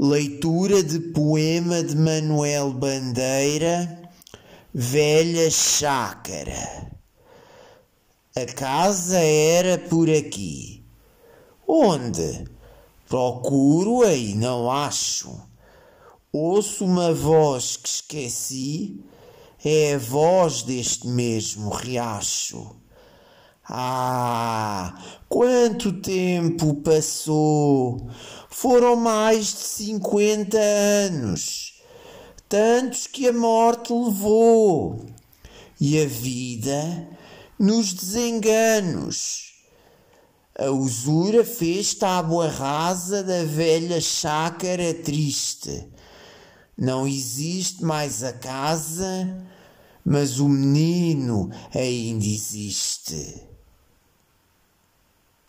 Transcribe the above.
Leitura de poema de Manuel Bandeira, Velha Chácara. A casa era por aqui. Onde? Procuro-a e não acho. Ouço uma voz que esqueci, é a voz deste mesmo riacho. Ah, quanto tempo passou! Foram mais de cinquenta anos, tantos que a morte levou, e a vida nos desenganos. A usura fez tábua rasa da velha chácara triste. Não existe mais a casa, mas o menino ainda existe.